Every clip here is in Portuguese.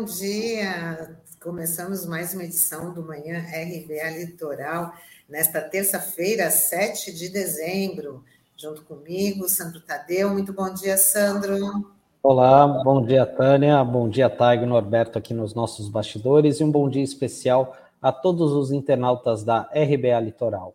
bom dia. Começamos mais uma edição do Manhã RBA Litoral, nesta terça-feira, 7 de dezembro. Junto comigo, Sandro Tadeu. Muito bom dia, Sandro. Olá, bom dia, Tânia. Bom dia, Taigo Norberto, aqui nos nossos bastidores. E um bom dia especial a todos os internautas da RBA Litoral.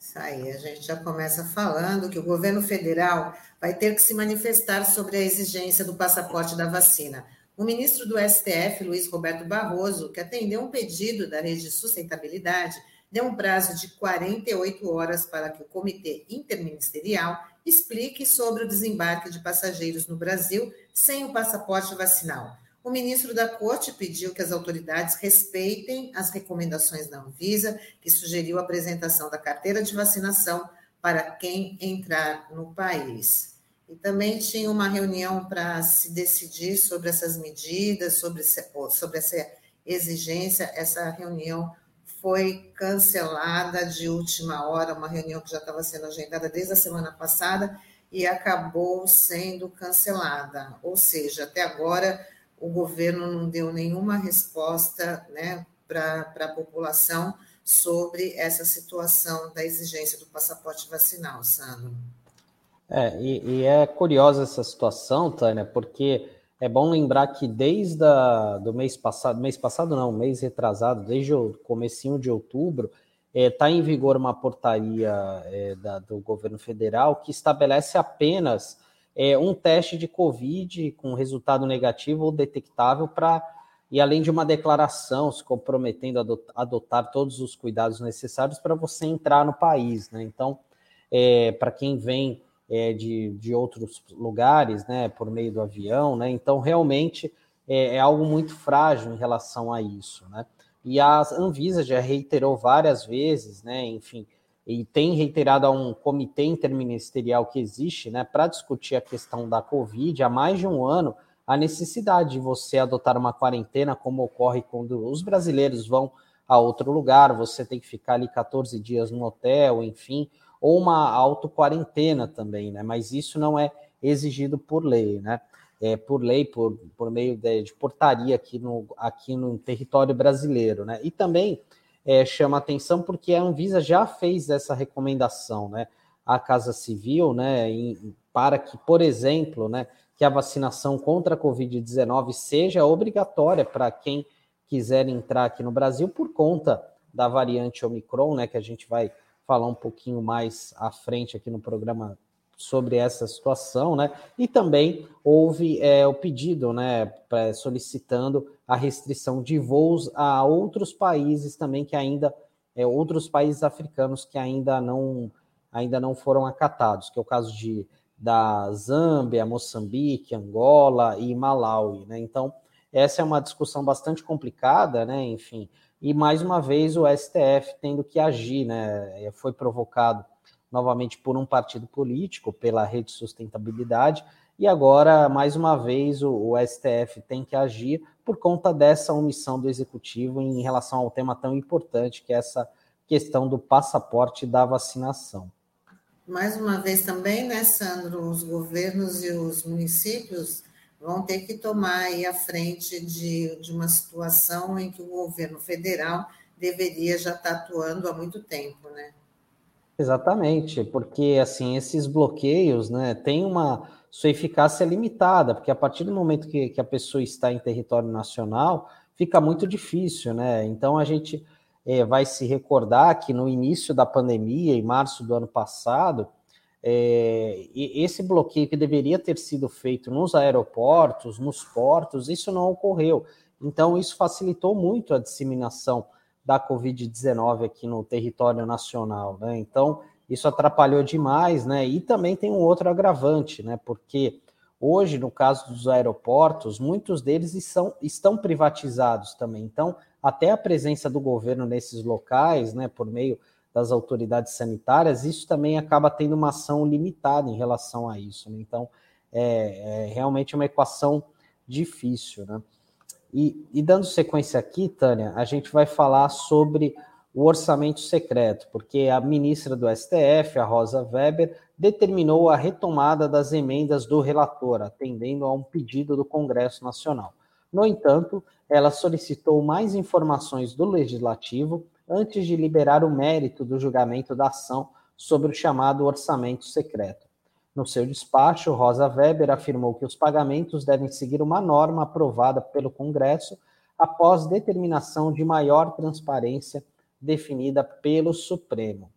Isso aí, a gente já começa falando que o governo federal vai ter que se manifestar sobre a exigência do passaporte da vacina. O ministro do STF, Luiz Roberto Barroso, que atendeu um pedido da Rede de Sustentabilidade, deu um prazo de 48 horas para que o Comitê Interministerial explique sobre o desembarque de passageiros no Brasil sem o passaporte vacinal. O ministro da Corte pediu que as autoridades respeitem as recomendações da Anvisa, que sugeriu a apresentação da carteira de vacinação para quem entrar no país. E também tinha uma reunião para se decidir sobre essas medidas, sobre, sobre essa exigência. Essa reunião foi cancelada de última hora, uma reunião que já estava sendo agendada desde a semana passada e acabou sendo cancelada. Ou seja, até agora o governo não deu nenhuma resposta né, para a população sobre essa situação da exigência do passaporte vacinal, Sandro. É, e, e, é curiosa essa situação, Tânia, porque é bom lembrar que desde o mês passado, mês passado não, mês retrasado, desde o comecinho de outubro, está é, tá em vigor uma portaria é, da, do governo federal que estabelece apenas é, um teste de Covid com resultado negativo ou detectável para e além de uma declaração se comprometendo a adotar todos os cuidados necessários para você entrar no país, né? Então, é, para quem vem é, de, de outros lugares, né, por meio do avião, né? Então, realmente é, é, algo muito frágil em relação a isso, né? E a Anvisa já reiterou várias vezes, né, enfim, e tem reiterado a um comitê interministerial que existe, né, para discutir a questão da Covid há mais de um ano, a necessidade de você adotar uma quarentena, como ocorre quando os brasileiros vão a outro lugar, você tem que ficar ali 14 dias no hotel, enfim, ou uma auto-quarentena também, né? Mas isso não é exigido por lei, né? É, por lei, por, por meio de, de, portaria aqui no, aqui no território brasileiro, né? E também é, chama atenção porque a Anvisa já fez essa recomendação, né? À Casa Civil, né? Em, para que, por exemplo, né? Que a vacinação contra a Covid-19 seja obrigatória para quem quiser entrar aqui no Brasil por conta da variante Omicron, né? Que a gente vai falar um pouquinho mais à frente aqui no programa sobre essa situação, né? E também houve é, o pedido, né, solicitando a restrição de voos a outros países também que ainda, é, outros países africanos que ainda não, ainda não foram acatados, que é o caso de da Zâmbia, Moçambique, Angola e Malawi, né? Então essa é uma discussão bastante complicada, né? Enfim, e mais uma vez o STF tendo que agir, né? É, foi provocado novamente por um partido político, pela Rede Sustentabilidade, e agora, mais uma vez, o, o STF tem que agir por conta dessa omissão do executivo em relação ao tema tão importante que é essa questão do passaporte da vacinação. Mais uma vez também, né, Sandro, os governos e os municípios vão ter que tomar aí a frente de, de uma situação em que o governo federal deveria já estar atuando há muito tempo, né? Exatamente, porque assim esses bloqueios, né, têm uma sua eficácia limitada, porque a partir do momento que, que a pessoa está em território nacional, fica muito difícil, né? Então a gente é, vai se recordar que no início da pandemia, em março do ano passado, é, esse bloqueio que deveria ter sido feito nos aeroportos, nos portos, isso não ocorreu. Então, isso facilitou muito a disseminação da Covid-19 aqui no território nacional. Né? Então, isso atrapalhou demais, né? E também tem um outro agravante, né? Porque hoje, no caso dos aeroportos, muitos deles são, estão privatizados também. Então, até a presença do governo nesses locais, né, por meio das autoridades sanitárias, isso também acaba tendo uma ação limitada em relação a isso. Né? Então, é, é, realmente uma equação difícil. Né? E, e, dando sequência aqui, Tânia, a gente vai falar sobre o orçamento secreto, porque a ministra do STF, a Rosa Weber, determinou a retomada das emendas do relator, atendendo a um pedido do Congresso Nacional. No entanto, ela solicitou mais informações do legislativo antes de liberar o mérito do julgamento da ação sobre o chamado orçamento secreto. No seu despacho, Rosa Weber afirmou que os pagamentos devem seguir uma norma aprovada pelo Congresso após determinação de maior transparência definida pelo Supremo.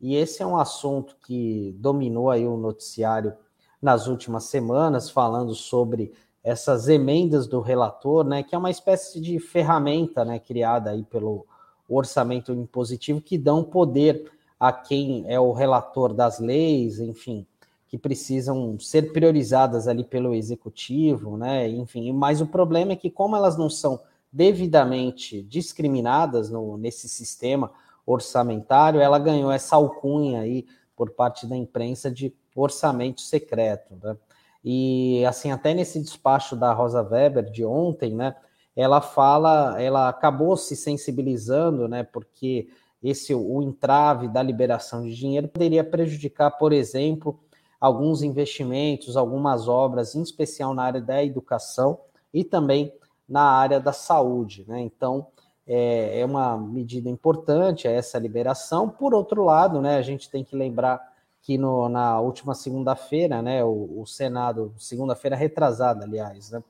E esse é um assunto que dominou aí o noticiário nas últimas semanas, falando sobre essas emendas do relator, né, que é uma espécie de ferramenta, né, criada aí pelo orçamento impositivo que dão poder a quem é o relator das leis, enfim, que precisam ser priorizadas ali pelo executivo, né? Enfim, mas o problema é que, como elas não são devidamente discriminadas no, nesse sistema orçamentário, ela ganhou essa alcunha aí por parte da imprensa de orçamento secreto, né? E assim, até nesse despacho da Rosa Weber de ontem, né? Ela fala, ela acabou se sensibilizando, né? Porque esse o entrave da liberação de dinheiro poderia prejudicar, por exemplo, alguns investimentos, algumas obras, em especial na área da educação e também na área da saúde. Né? Então, é, é uma medida importante essa liberação. Por outro lado, né, a gente tem que lembrar que no, na última segunda-feira, né, o, o Senado, segunda-feira retrasada, aliás, né,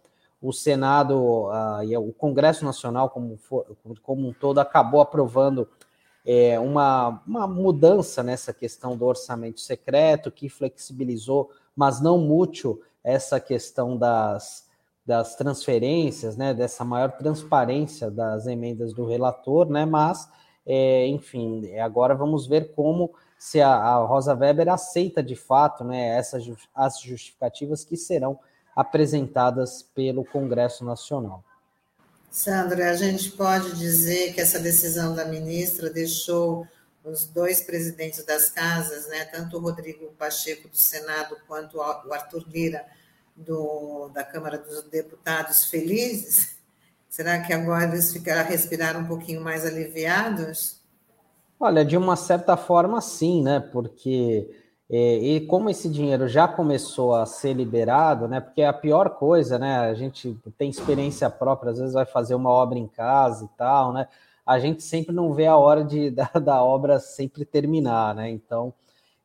o Senado uh, e o Congresso Nacional como, for, como um todo acabou aprovando é, uma, uma mudança nessa questão do orçamento secreto, que flexibilizou, mas não mútil, essa questão das, das transferências, né, dessa maior transparência das emendas do relator, né, mas, é, enfim, agora vamos ver como se a, a, Rosa Weber aceita de fato né, essas as justificativas que serão apresentadas pelo Congresso Nacional. Sandra, a gente pode dizer que essa decisão da ministra deixou os dois presidentes das casas, né, tanto o Rodrigo Pacheco do Senado quanto o Arthur Lira do, da Câmara dos Deputados felizes? Será que agora eles ficaram respirar um pouquinho mais aliviados? Olha, de uma certa forma, sim, né? Porque é, e como esse dinheiro já começou a ser liberado, né? Porque a pior coisa, né? A gente tem experiência própria, às vezes vai fazer uma obra em casa e tal, né? A gente sempre não vê a hora de, da, da obra sempre terminar, né? Então,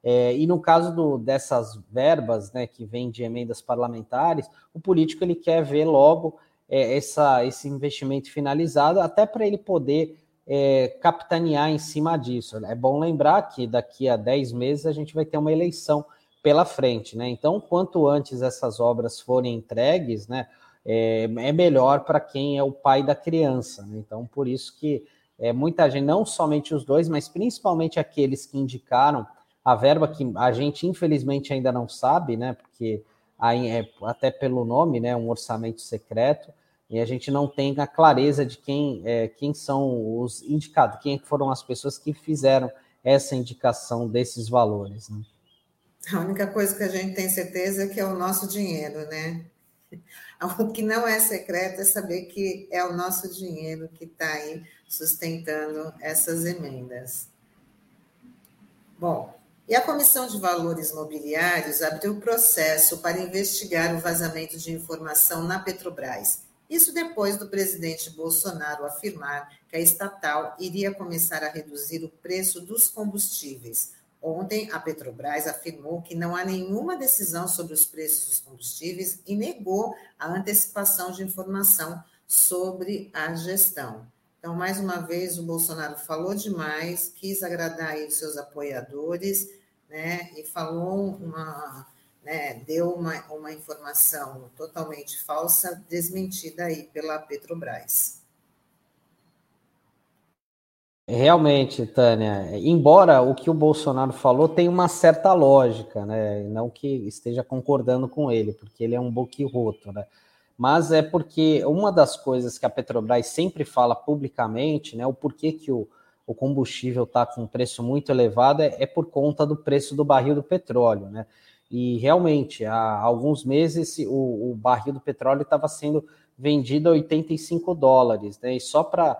é, e no caso do, dessas verbas, né, que vêm de emendas parlamentares, o político ele quer ver logo é, essa, esse investimento finalizado, até para ele poder é, capitanear em cima disso. É bom lembrar que daqui a 10 meses a gente vai ter uma eleição pela frente, né? Então, quanto antes essas obras forem entregues, né, é, é melhor para quem é o pai da criança. Né? Então, por isso que é, muita gente, não somente os dois, mas principalmente aqueles que indicaram a verba que a gente infelizmente ainda não sabe, né? Porque aí é, até pelo nome, né, um orçamento secreto e a gente não tem a clareza de quem, é, quem são os indicados, quem foram as pessoas que fizeram essa indicação desses valores. Né? A única coisa que a gente tem certeza é que é o nosso dinheiro, né? O que não é secreto é saber que é o nosso dinheiro que está aí sustentando essas emendas. Bom, e a Comissão de Valores Mobiliários abriu processo para investigar o vazamento de informação na Petrobras isso depois do presidente Bolsonaro afirmar que a estatal iria começar a reduzir o preço dos combustíveis. Ontem, a Petrobras afirmou que não há nenhuma decisão sobre os preços dos combustíveis e negou a antecipação de informação sobre a gestão. Então, mais uma vez, o Bolsonaro falou demais, quis agradar os seus apoiadores, né, e falou uma né, deu uma, uma informação totalmente falsa, desmentida aí pela Petrobras. Realmente, Tânia, embora o que o Bolsonaro falou tenha uma certa lógica, né? Não que esteja concordando com ele, porque ele é um boquirroto, né? Mas é porque uma das coisas que a Petrobras sempre fala publicamente, né? O porquê que o, o combustível está com um preço muito elevado é, é por conta do preço do barril do petróleo, né? E realmente, há alguns meses, o, o barril do petróleo estava sendo vendido a 85 dólares, né? E só para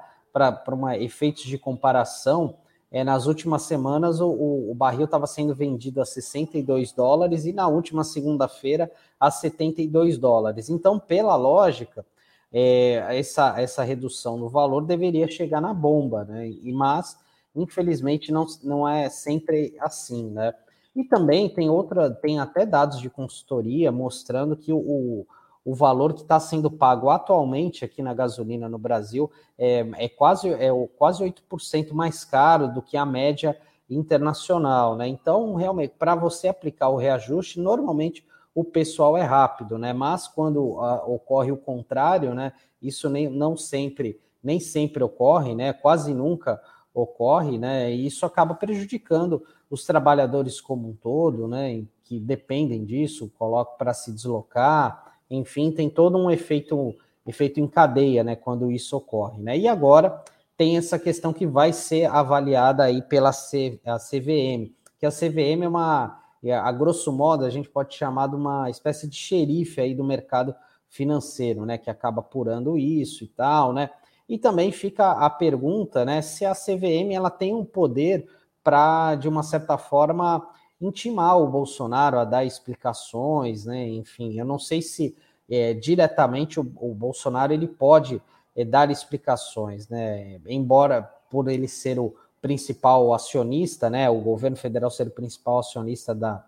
efeitos de comparação, é, nas últimas semanas o, o, o barril estava sendo vendido a 62 dólares e na última segunda-feira a 72 dólares. Então, pela lógica, é, essa, essa redução no valor deveria chegar na bomba, né? E, mas, infelizmente, não, não é sempre assim, né? E também tem outra, tem até dados de consultoria mostrando que o, o valor que está sendo pago atualmente aqui na gasolina no Brasil é, é quase, é quase 8% mais caro do que a média internacional, né? Então, realmente, para você aplicar o reajuste, normalmente o pessoal é rápido, né? Mas quando uh, ocorre o contrário, né? Isso nem, não sempre, nem sempre ocorre, né? Quase nunca ocorre, né? E isso acaba prejudicando os trabalhadores como um todo, né? Que dependem disso, colocam para se deslocar, enfim, tem todo um efeito, efeito em cadeia, né? Quando isso ocorre, né? E agora tem essa questão que vai ser avaliada aí pela C, a CVM, que a CVM é uma, é, a grosso modo, a gente pode chamar de uma espécie de xerife aí do mercado financeiro, né, que acaba apurando isso e tal, né? E também fica a pergunta, né, se a CVM ela tem um poder para, de uma certa forma, intimar o Bolsonaro a dar explicações, né? Enfim, eu não sei se é, diretamente o, o Bolsonaro ele pode é, dar explicações, né? Embora por ele ser o principal acionista, né? O governo federal ser o principal acionista da,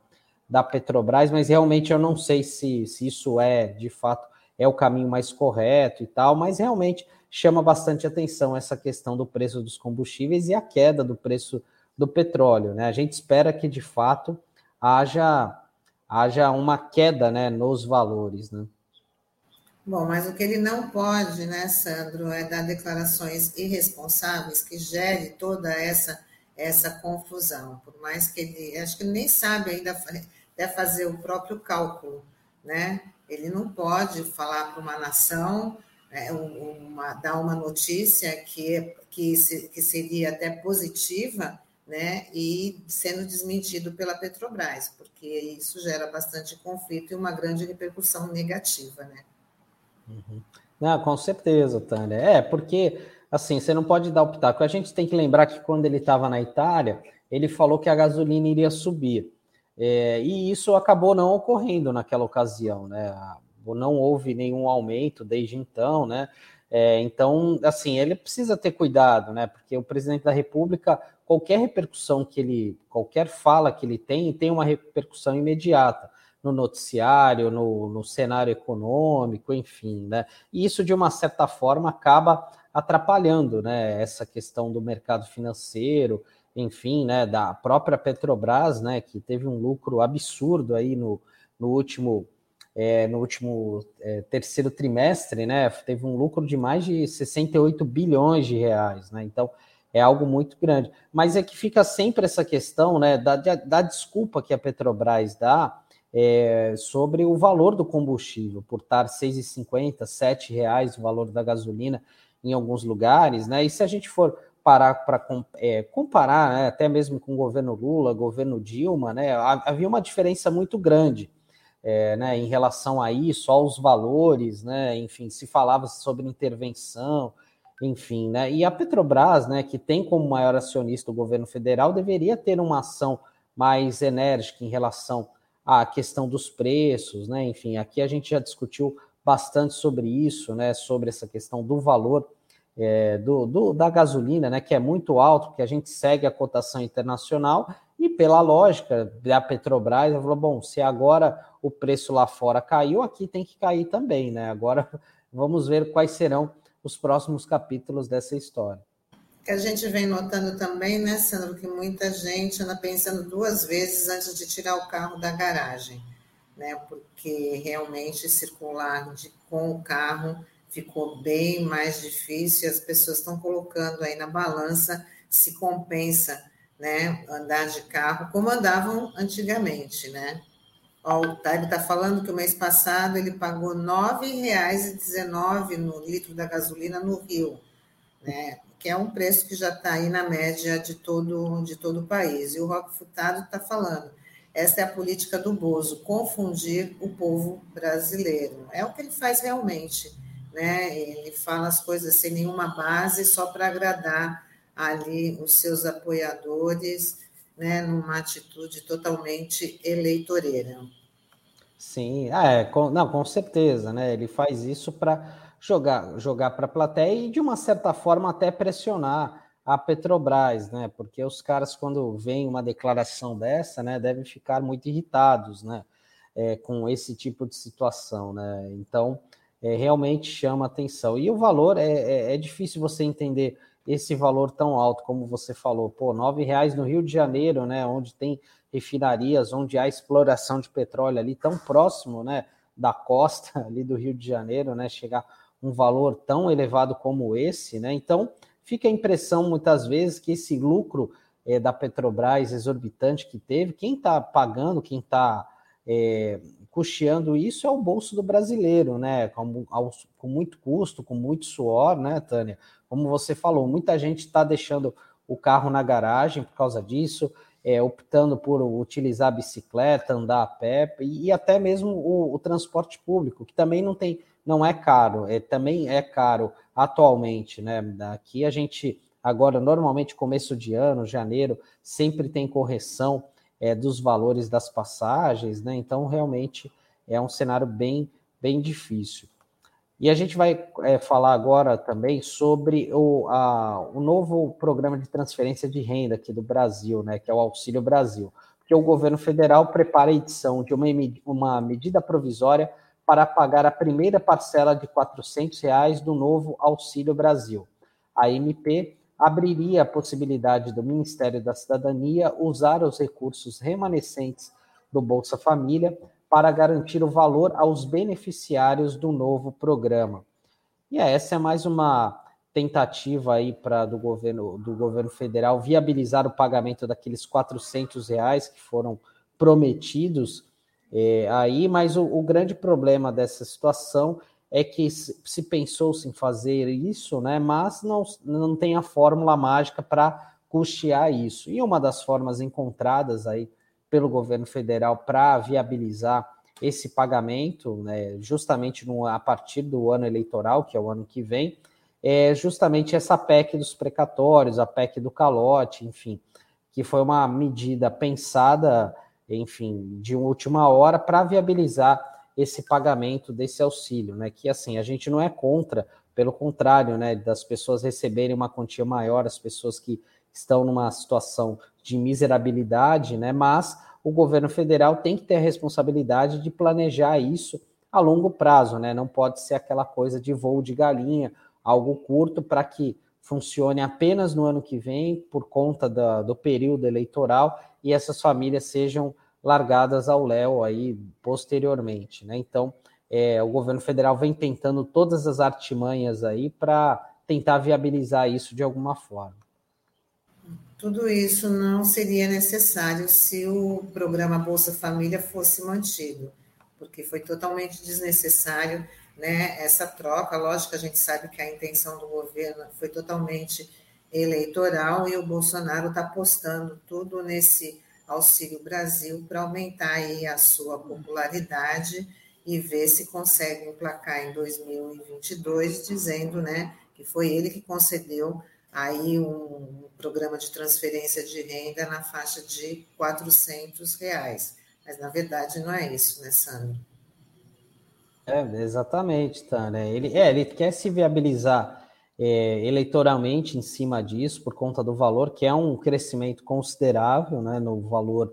da Petrobras, mas realmente eu não sei se, se isso é de fato é o caminho mais correto e tal, mas realmente chama bastante atenção essa questão do preço dos combustíveis e a queda do preço do petróleo, né? A gente espera que de fato haja haja uma queda, né, nos valores, né? Bom, mas o que ele não pode, né, Sandro, é dar declarações irresponsáveis que gere toda essa essa confusão. Por mais que ele, acho que ele nem sabe ainda deve fazer o próprio cálculo, né? Ele não pode falar para uma nação, é, uma, dar uma notícia que, que, se, que seria até positiva, né? E sendo desmentido pela Petrobras, porque isso gera bastante conflito e uma grande repercussão negativa, né? Uhum. Não, com certeza, Tânia. É, porque, assim, você não pode dar o pitaco. A gente tem que lembrar que quando ele estava na Itália, ele falou que a gasolina iria subir. É, e isso acabou não ocorrendo naquela ocasião, né? Não houve nenhum aumento desde então, né? É, então, assim, ele precisa ter cuidado, né? Porque o presidente da República, qualquer repercussão que ele, qualquer fala que ele tem, tem uma repercussão imediata no noticiário, no, no cenário econômico, enfim, né? E isso, de uma certa forma, acaba atrapalhando, né? Essa questão do mercado financeiro, enfim, né? Da própria Petrobras, né? Que teve um lucro absurdo aí no, no último é, no último é, terceiro trimestre, né, teve um lucro de mais de 68 bilhões de reais, né, então é algo muito grande. Mas é que fica sempre essa questão, né, da, da desculpa que a Petrobras dá é, sobre o valor do combustível, por estar R$ 6,50, R$ reais o valor da gasolina em alguns lugares, né? E se a gente for parar para é, comparar, né, até mesmo com o governo Lula, governo Dilma, né, havia uma diferença muito grande é, né, em relação a isso, aos valores, né, enfim, se falava sobre intervenção, enfim, né, e a Petrobras, né, que tem como maior acionista o governo federal, deveria ter uma ação mais enérgica em relação a questão dos preços, né? Enfim, aqui a gente já discutiu bastante sobre isso, né? Sobre essa questão do valor é, do, do, da gasolina, né? Que é muito alto, porque a gente segue a cotação internacional e pela lógica da Petrobras, ela falou: bom, se agora o preço lá fora caiu, aqui tem que cair também, né? Agora vamos ver quais serão os próximos capítulos dessa história que a gente vem notando também, né, Sandro, que muita gente anda pensando duas vezes antes de tirar o carro da garagem, né, porque realmente circular de, com o carro ficou bem mais difícil e as pessoas estão colocando aí na balança se compensa, né, andar de carro como andavam antigamente, né. Ó, Taib está falando que o mês passado ele pagou R$ 9,19 no litro da gasolina no Rio, né? que é um preço que já está aí na média de todo, de todo o país. E o Roque Furtado está falando, essa é a política do Bozo, confundir o povo brasileiro. É o que ele faz realmente, né? Ele fala as coisas sem nenhuma base, só para agradar ali os seus apoiadores, né? Numa atitude totalmente eleitoreira. Sim, é, com, não, com certeza, né? Ele faz isso para jogar, jogar para a plateia e, de uma certa forma, até pressionar a Petrobras, né? Porque os caras, quando vem uma declaração dessa, né, devem ficar muito irritados, né? É, com esse tipo de situação, né? Então, é, realmente chama atenção. E o valor é, é, é, difícil você entender esse valor tão alto, como você falou, pô, nove reais no Rio de Janeiro, né? Onde tem refinarias, onde há exploração de petróleo ali tão próximo, né? Da costa ali do Rio de Janeiro, né? Chegar um valor tão elevado como esse, né? Então fica a impressão muitas vezes que esse lucro é, da Petrobras exorbitante que teve, quem está pagando, quem está é, custeando isso é o bolso do brasileiro, né? Com, com muito custo, com muito suor, né, Tânia? Como você falou, muita gente está deixando o carro na garagem por causa disso, é, optando por utilizar a bicicleta, andar a pé e, e até mesmo o, o, transporte público, que também não tem, não é caro, é, também é caro atualmente, né? Aqui a gente agora normalmente começo de ano, janeiro, sempre tem correção é, dos valores das passagens, né? Então realmente é um cenário bem bem difícil. E a gente vai é, falar agora também sobre o, a, o novo programa de transferência de renda aqui do Brasil, né, que é o Auxílio Brasil, porque o governo federal prepara a edição de uma, uma medida provisória para pagar a primeira parcela de 400 reais do novo Auxílio Brasil. A MP abriria a possibilidade do Ministério da Cidadania usar os recursos remanescentes do Bolsa Família para garantir o valor aos beneficiários do novo programa. E essa é mais uma tentativa aí para do governo do governo federal viabilizar o pagamento daqueles 400 reais que foram prometidos é, aí, mas o, o, grande problema dessa situação é que se, se pensou-se em fazer isso, né, mas não, não tem a fórmula mágica para custear isso. E uma das formas encontradas aí pelo governo federal para viabilizar esse pagamento, né, justamente no, a partir do ano eleitoral, que é o ano que vem, é justamente essa PEC dos precatórios, a PEC do calote, enfim, que foi uma medida pensada, enfim, de última hora para viabilizar esse pagamento desse auxílio, né? Que assim, a gente não é contra, pelo contrário, né, das pessoas receberem uma quantia maior, as pessoas que estão numa situação de miserabilidade, né? Mas o governo federal tem que ter a responsabilidade de planejar isso a longo prazo, né? Não pode ser aquela coisa de voo de galinha, algo curto para que funcione apenas no ano que vem por conta da, do período eleitoral e essas famílias sejam largadas ao léu aí posteriormente, né? Então, é, o governo federal vem tentando todas as artimanhas aí para tentar viabilizar isso de alguma forma. Tudo isso não seria necessário se o programa Bolsa Família fosse mantido, porque foi totalmente desnecessário né, essa troca. Lógico que a gente sabe que a intenção do governo foi totalmente eleitoral e o Bolsonaro está apostando tudo nesse Auxílio Brasil para aumentar aí a sua popularidade e ver se consegue emplacar em 2022, dizendo né, que foi ele que concedeu aí um programa de transferência de renda na faixa de 400 reais. Mas, na verdade, não é isso, né, Sandro? É, exatamente, Tânia. Ele, é, ele quer se viabilizar é, eleitoralmente em cima disso, por conta do valor, que é um crescimento considerável né, no valor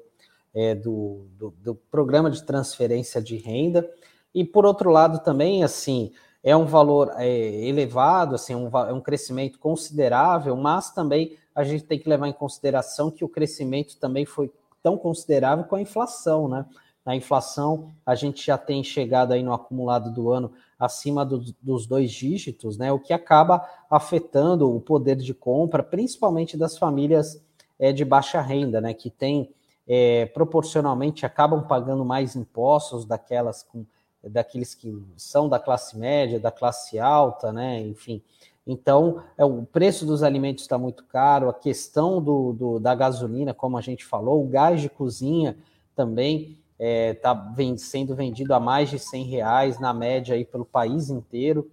é, do, do, do programa de transferência de renda. E, por outro lado, também, assim, é um valor é, elevado, assim, um, é um crescimento considerável, mas também a gente tem que levar em consideração que o crescimento também foi tão considerável com a inflação, né? Na inflação, a gente já tem chegado aí no acumulado do ano acima do, dos dois dígitos, né? O que acaba afetando o poder de compra, principalmente das famílias é, de baixa renda, né? Que tem é, proporcionalmente acabam pagando mais impostos daquelas com daqueles que são da classe média, da classe alta, né? Enfim. Então, é, o preço dos alimentos está muito caro, a questão do, do, da gasolina, como a gente falou, o gás de cozinha também está é, tá sendo vendido a mais de 100 reais na média aí pelo país inteiro.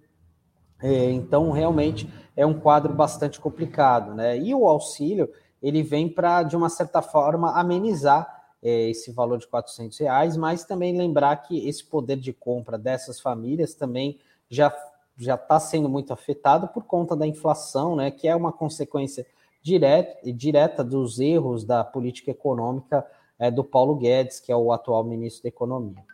É, então, realmente é um quadro bastante complicado, né? E o auxílio ele vem para, de uma certa forma, amenizar é, esse valor de 400 reais, mas também lembrar que esse poder de compra dessas famílias também já já está sendo muito afetado por conta da inflação, né, que é uma consequência direta, direta dos erros da política econômica é, do Paulo Guedes, que é o atual ministro da Economia.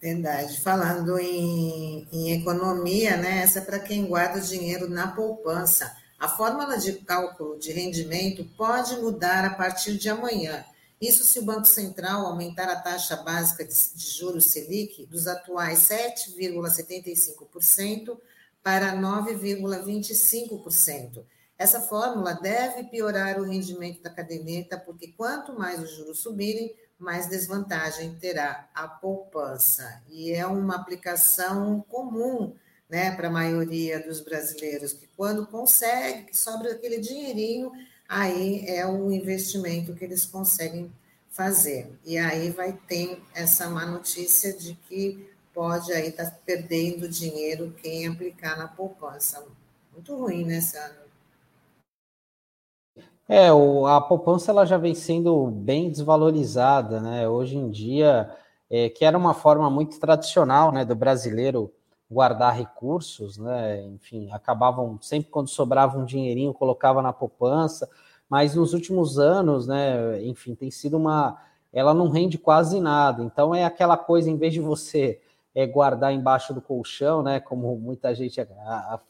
Verdade. Falando em, em economia, né, essa é para quem guarda dinheiro na poupança. A fórmula de cálculo de rendimento pode mudar a partir de amanhã. Isso se o Banco Central aumentar a taxa básica de, de juros Selic dos atuais 7,75% para 9,25%. Essa fórmula deve piorar o rendimento da caderneta, porque quanto mais os juros subirem, mais desvantagem terá a poupança. E é uma aplicação comum né, para a maioria dos brasileiros, que quando consegue, que sobra aquele dinheirinho, aí é o investimento que eles conseguem fazer. E aí vai ter essa má notícia de que pode aí estar tá perdendo dinheiro quem aplicar na poupança. Muito ruim, né, Sandro? É, o, a poupança ela já vem sendo bem desvalorizada, né? Hoje em dia, é, que era uma forma muito tradicional, né, do brasileiro guardar recursos, né? Enfim, acabavam sempre quando sobrava um dinheirinho, colocava na poupança, mas nos últimos anos, né, enfim, tem sido uma ela não rende quase nada. Então é aquela coisa em vez de você é, guardar embaixo do colchão, né, como muita gente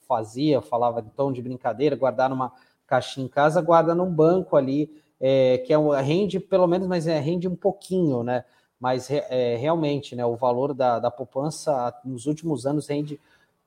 fazia, falava de tom de brincadeira, guardar numa caixinha em casa, guarda num banco ali, é, que é um, rende pelo menos, mas é, rende um pouquinho, né? Mas é, realmente, né, o valor da, da poupança nos últimos anos rende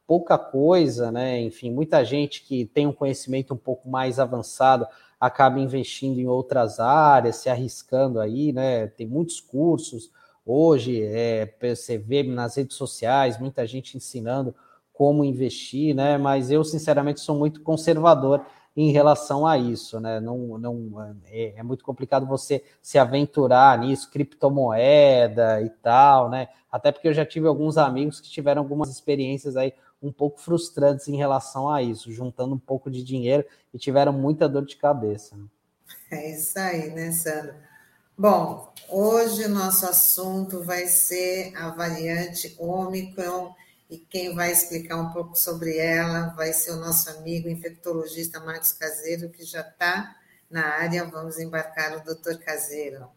pouca coisa, né? Enfim, muita gente que tem um conhecimento um pouco mais avançado acaba investindo em outras áreas, se arriscando aí, né? Tem muitos cursos hoje, é, você vê nas redes sociais, muita gente ensinando como investir, né? Mas eu, sinceramente, sou muito conservador em relação a isso, né? Não, não é, é, muito complicado você se aventurar nisso, criptomoeda e tal, né? Até porque eu já tive alguns amigos que tiveram algumas experiências aí um pouco frustrantes em relação a isso, juntando um pouco de dinheiro e tiveram muita dor de cabeça. Né? É isso aí, né, Sandra? Bom, hoje nosso assunto vai ser a variante Omicron e quem vai explicar um pouco sobre ela vai ser o nosso amigo infectologista Marcos Caseiro, que já está na área. Vamos embarcar o doutor Caseiro.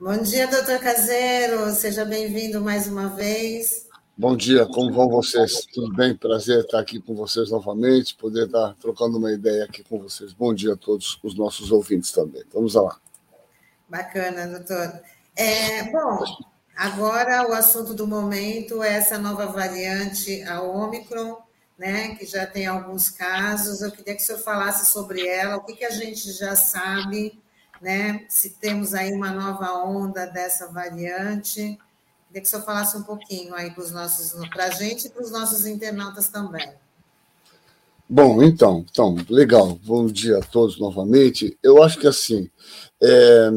Bom dia, doutor Caseiro. Seja bem-vindo mais uma vez. Bom dia, como vão vocês? Tudo bem? Prazer estar aqui com vocês novamente, poder estar trocando uma ideia aqui com vocês. Bom dia a todos os nossos ouvintes também. Vamos lá. Bacana, doutor. É, bom, agora o assunto do momento é essa nova variante, a Omicron, né, que já tem alguns casos. Eu queria que o senhor falasse sobre ela, o que, que a gente já sabe né? Se temos aí uma nova onda dessa variante. Queria que o senhor falasse um pouquinho aí para os nossos, para a gente e para os nossos internautas também. Bom, então, então, legal. Bom dia a todos novamente. Eu acho que assim, é,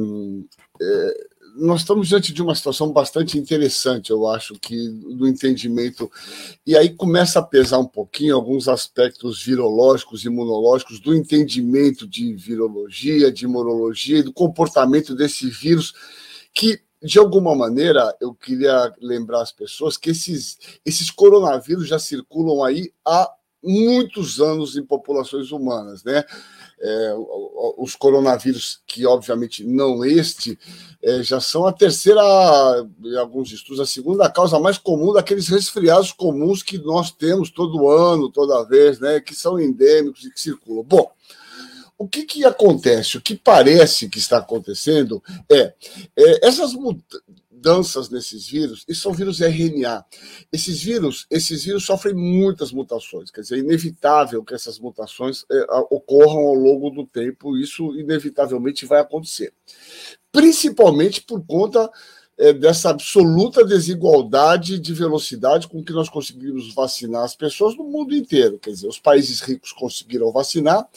é, nós estamos diante de uma situação bastante interessante, eu acho, que do entendimento. E aí começa a pesar um pouquinho alguns aspectos virológicos, imunológicos, do entendimento de virologia, de imunologia e do comportamento desse vírus, que, de alguma maneira, eu queria lembrar as pessoas que esses, esses coronavírus já circulam aí há muitos anos em populações humanas, né? É, os coronavírus, que obviamente não este, é, já são a terceira, em alguns estudos, a segunda causa mais comum daqueles resfriados comuns que nós temos todo ano, toda vez, né? Que são endêmicos e que circulam. Bom, o que, que acontece? O que parece que está acontecendo é, é essas mudanças nesses vírus, e são vírus RNA. Esses vírus, esses vírus sofrem muitas mutações, quer dizer, é inevitável que essas mutações é, ocorram ao longo do tempo, isso inevitavelmente vai acontecer. Principalmente por conta é, dessa absoluta desigualdade de velocidade com que nós conseguimos vacinar as pessoas no mundo inteiro. Quer dizer, os países ricos conseguiram vacinar,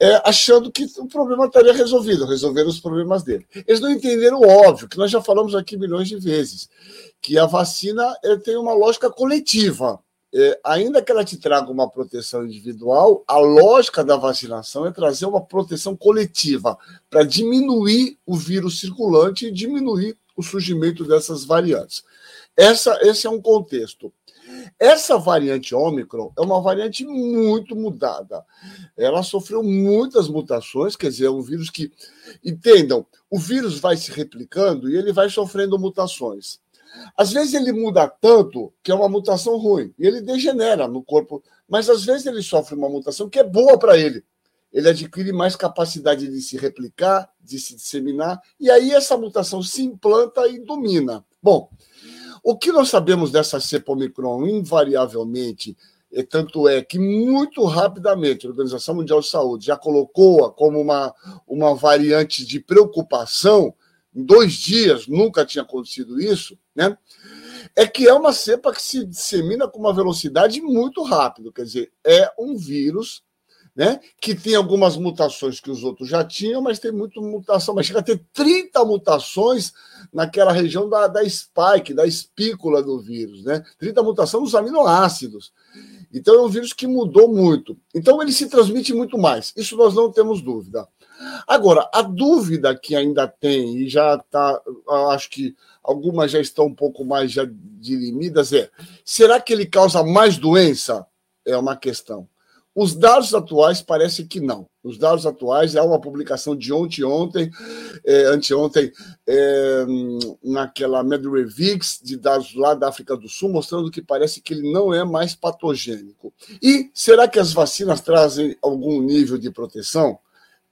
é, achando que o problema estaria resolvido, resolveram os problemas dele. Eles não entenderam o óbvio, que nós já falamos aqui milhões de vezes, que a vacina é, tem uma lógica coletiva. É, ainda que ela te traga uma proteção individual, a lógica da vacinação é trazer uma proteção coletiva para diminuir o vírus circulante e diminuir o surgimento dessas variantes. Essa, esse é um contexto. Essa variante Ômicron é uma variante muito mudada. Ela sofreu muitas mutações, quer dizer, é um vírus que. Entendam, o vírus vai se replicando e ele vai sofrendo mutações. Às vezes ele muda tanto que é uma mutação ruim e ele degenera no corpo, mas às vezes ele sofre uma mutação que é boa para ele. Ele adquire mais capacidade de se replicar, de se disseminar, e aí essa mutação se implanta e domina. Bom, o que nós sabemos dessa cepa Omicron, invariavelmente, e tanto é que muito rapidamente a Organização Mundial de Saúde já colocou-a como uma, uma variante de preocupação, em dois dias nunca tinha acontecido isso, né? É que é uma cepa que se dissemina com uma velocidade muito rápida, quer dizer, é um vírus né? que tem algumas mutações que os outros já tinham, mas tem muita mutação, mas chega a ter 30 mutações naquela região da, da spike, da espícula do vírus, né? 30 mutações nos aminoácidos. Então é um vírus que mudou muito. Então ele se transmite muito mais. Isso nós não temos dúvida. Agora, a dúvida que ainda tem, e já está, acho que algumas já estão um pouco mais já dirimidas, é: será que ele causa mais doença? É uma questão. Os dados atuais parecem que não. Os dados atuais, há uma publicação de ontem, ontem, é, anteontem, é, naquela MedRevix, de dados lá da África do Sul, mostrando que parece que ele não é mais patogênico. E será que as vacinas trazem algum nível de proteção?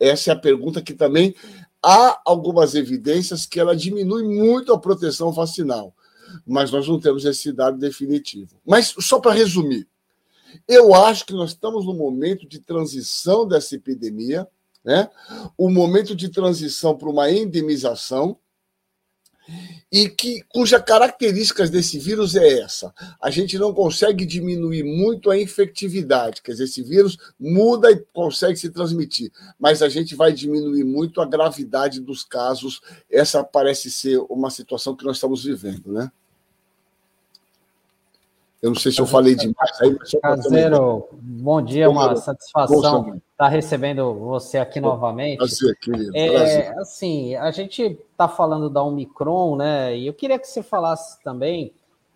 Essa é a pergunta que também há algumas evidências que ela diminui muito a proteção vacinal, mas nós não temos esse dado definitivo. Mas só para resumir, eu acho que nós estamos no momento de transição dessa epidemia, né? o momento de transição para uma endemização, e que cuja características desse vírus é essa. A gente não consegue diminuir muito a infectividade, quer dizer, esse vírus muda e consegue se transmitir, mas a gente vai diminuir muito a gravidade dos casos. Essa parece ser uma situação que nós estamos vivendo, né? Eu não sei se eu falei demais. Aí, Caseiro, bom dia, uma satisfação estar tá recebendo você aqui novamente. Prazer, querido. É, assim, a gente está falando da Omicron, né? E eu queria que você falasse também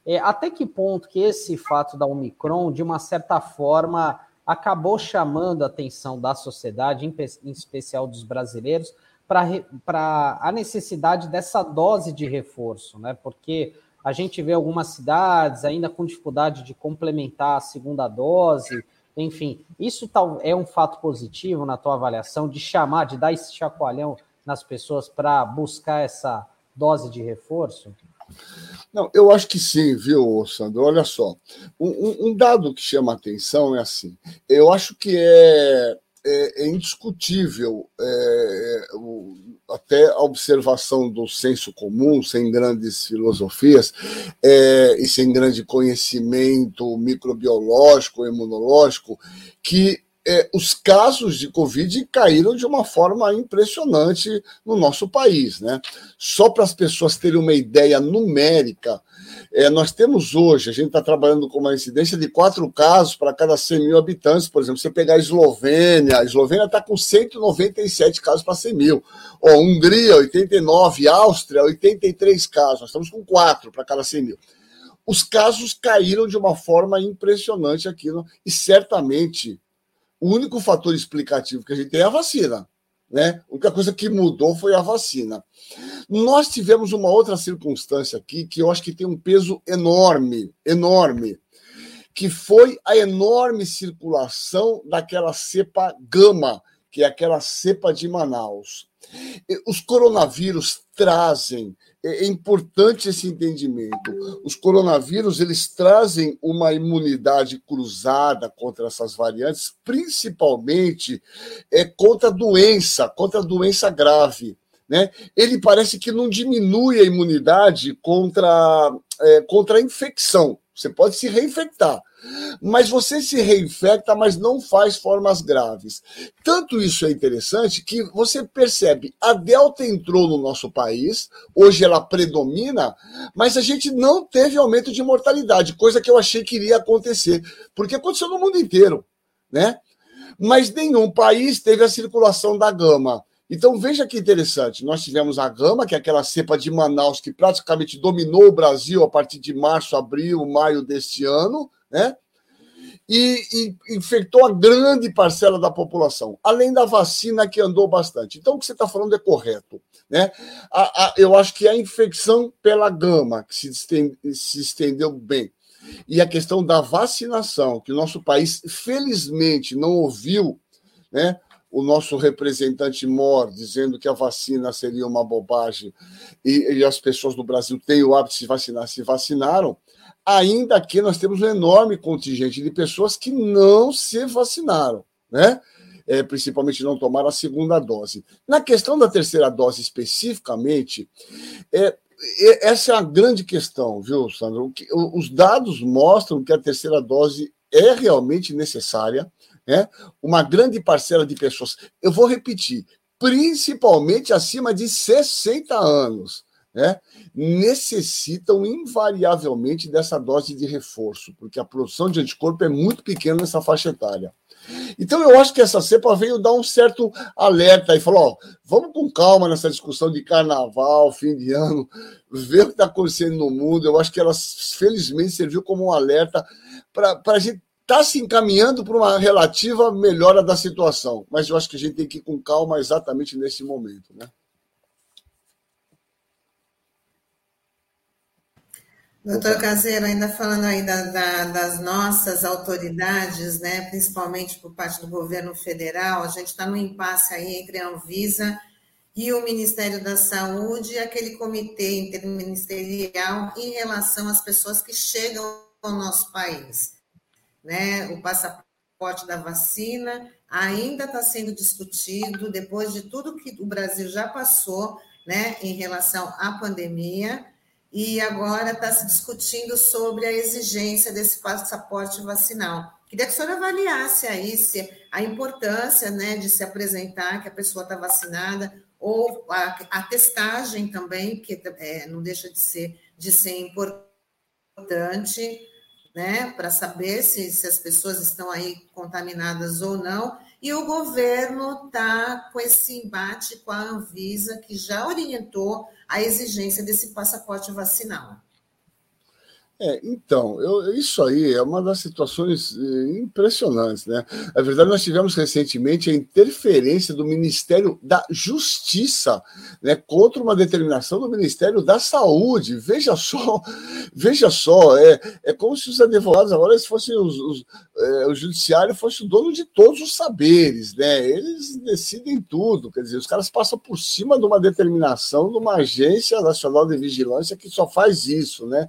é, até que ponto que esse fato da Omicron, de uma certa forma, acabou chamando a atenção da sociedade, em, em especial dos brasileiros, para a necessidade dessa dose de reforço, né? Porque a gente vê algumas cidades ainda com dificuldade de complementar a segunda dose. Enfim, isso é um fato positivo na tua avaliação de chamar, de dar esse chacoalhão nas pessoas para buscar essa dose de reforço? Não, eu acho que sim, viu, Sandro? Olha só. Um, um dado que chama atenção é assim: eu acho que é é, é indiscutível é, é, o, até a observação do senso comum, sem grandes filosofias é, e sem grande conhecimento microbiológico, imunológico, que é, os casos de Covid caíram de uma forma impressionante no nosso país. Né? Só para as pessoas terem uma ideia numérica, é, nós temos hoje, a gente está trabalhando com uma incidência de quatro casos para cada 100 mil habitantes. Por exemplo, você pegar a Eslovênia, a Eslovênia está com 197 casos para 100 mil. Ó, Hungria, 89, Áustria, 83 casos. Nós estamos com quatro para cada 100 mil. Os casos caíram de uma forma impressionante aqui, e certamente o único fator explicativo que a gente tem é a vacina. Né? A única coisa que mudou foi a vacina. Nós tivemos uma outra circunstância aqui que eu acho que tem um peso enorme, enorme, que foi a enorme circulação daquela cepa gama, que é aquela cepa de Manaus. Os coronavírus trazem é, é importante esse entendimento. Os coronavírus eles trazem uma imunidade cruzada contra essas variantes, principalmente é, contra a doença, contra a doença grave. Né? Ele parece que não diminui a imunidade contra, é, contra a infecção. Você pode se reinfectar, mas você se reinfecta, mas não faz formas graves. Tanto isso é interessante que você percebe, a Delta entrou no nosso país, hoje ela predomina, mas a gente não teve aumento de mortalidade, coisa que eu achei que iria acontecer, porque aconteceu no mundo inteiro, né? Mas nenhum país teve a circulação da gama. Então veja que interessante, nós tivemos a gama, que é aquela cepa de Manaus que praticamente dominou o Brasil a partir de março, abril, maio deste ano, né? E, e infectou a grande parcela da população, além da vacina que andou bastante. Então o que você está falando é correto, né? A, a, eu acho que a infecção pela gama que se, estende, se estendeu bem e a questão da vacinação, que o nosso país felizmente não ouviu, né? o nosso representante Mor dizendo que a vacina seria uma bobagem e, e, as pessoas do Brasil têm o hábito de se vacinar, se vacinaram, ainda que nós temos um enorme contingente de pessoas que não se vacinaram, né? É, principalmente não tomaram a segunda dose. Na questão da terceira dose especificamente, é, é essa é a grande questão, viu, Sandro? Os dados mostram que a terceira dose é realmente necessária né? uma grande parcela de pessoas, eu vou repetir, principalmente acima de 60 anos, né? necessitam invariavelmente dessa dose de reforço, porque a produção de anticorpo é muito pequena nessa faixa etária. Então, eu acho que essa cepa veio dar um certo alerta e falou: ó, vamos com calma nessa discussão de carnaval, fim de ano, ver o que está acontecendo no mundo. Eu acho que ela, felizmente, serviu como um alerta para a gente está se encaminhando para uma relativa melhora da situação, mas eu acho que a gente tem que ir com calma exatamente nesse momento, né? Doutor Caseiro, ainda falando aí da, da, das nossas autoridades, né, principalmente por parte do governo federal, a gente está no impasse aí entre a Anvisa e o Ministério da Saúde e aquele comitê interministerial em relação às pessoas que chegam ao nosso país né? O passaporte da vacina ainda está sendo discutido depois de tudo que o Brasil já passou, né, em relação à pandemia, e agora está se discutindo sobre a exigência desse passaporte vacinal. Queria que a senhora avaliasse aí se a importância né, de se apresentar que a pessoa está vacinada, ou a, a, testagem também, que é, não deixa de ser, de ser importante, né, para saber se, se as pessoas estão aí contaminadas ou não. E o governo está com esse embate com a Anvisa, que já orientou a exigência desse passaporte vacinal. É, então, eu, isso aí é uma das situações eh, impressionantes, né? Na verdade, nós tivemos recentemente a interferência do Ministério da Justiça, né, contra uma determinação do Ministério da Saúde. Veja só, veja só, é, é como se os advogados agora fossem os, os é, o judiciário fosse o dono de todos os saberes, né? Eles decidem tudo, quer dizer, os caras passam por cima de uma determinação de uma agência nacional de vigilância que só faz isso, né?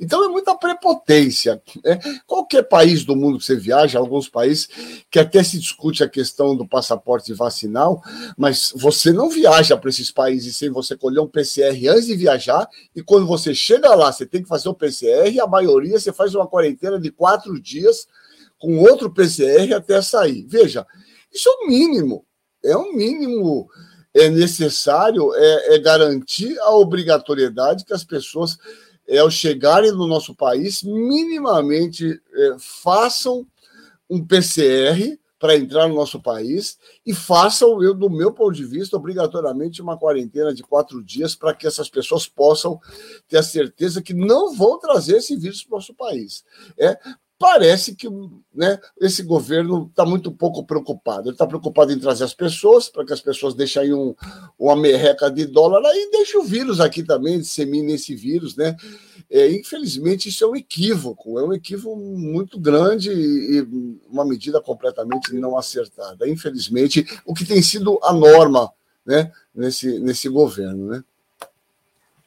Então é muita prepotência. Né? Qualquer país do mundo que você viaja, alguns países que até se discute a questão do passaporte vacinal, mas você não viaja para esses países sem você colher um PCR antes de viajar, e quando você chega lá, você tem que fazer o PCR, e a maioria você faz uma quarentena de quatro dias com outro PCR até sair. Veja, isso é o mínimo, é o mínimo é necessário é, é garantir a obrigatoriedade que as pessoas é, ao chegarem no nosso país, minimamente é, façam um PCR para entrar no nosso país e façam, eu, do meu ponto de vista, obrigatoriamente uma quarentena de quatro dias para que essas pessoas possam ter a certeza que não vão trazer esse vírus para o nosso país. É, parece que né, esse governo está muito pouco preocupado. Ele está preocupado em trazer as pessoas, para que as pessoas deixem aí um, uma merreca de dólar aí, deixe o vírus aqui também, dissemine esse vírus, né? É, infelizmente, isso é um equívoco, é um equívoco muito grande e uma medida completamente não acertada. Infelizmente, o que tem sido a norma né, nesse, nesse governo, né?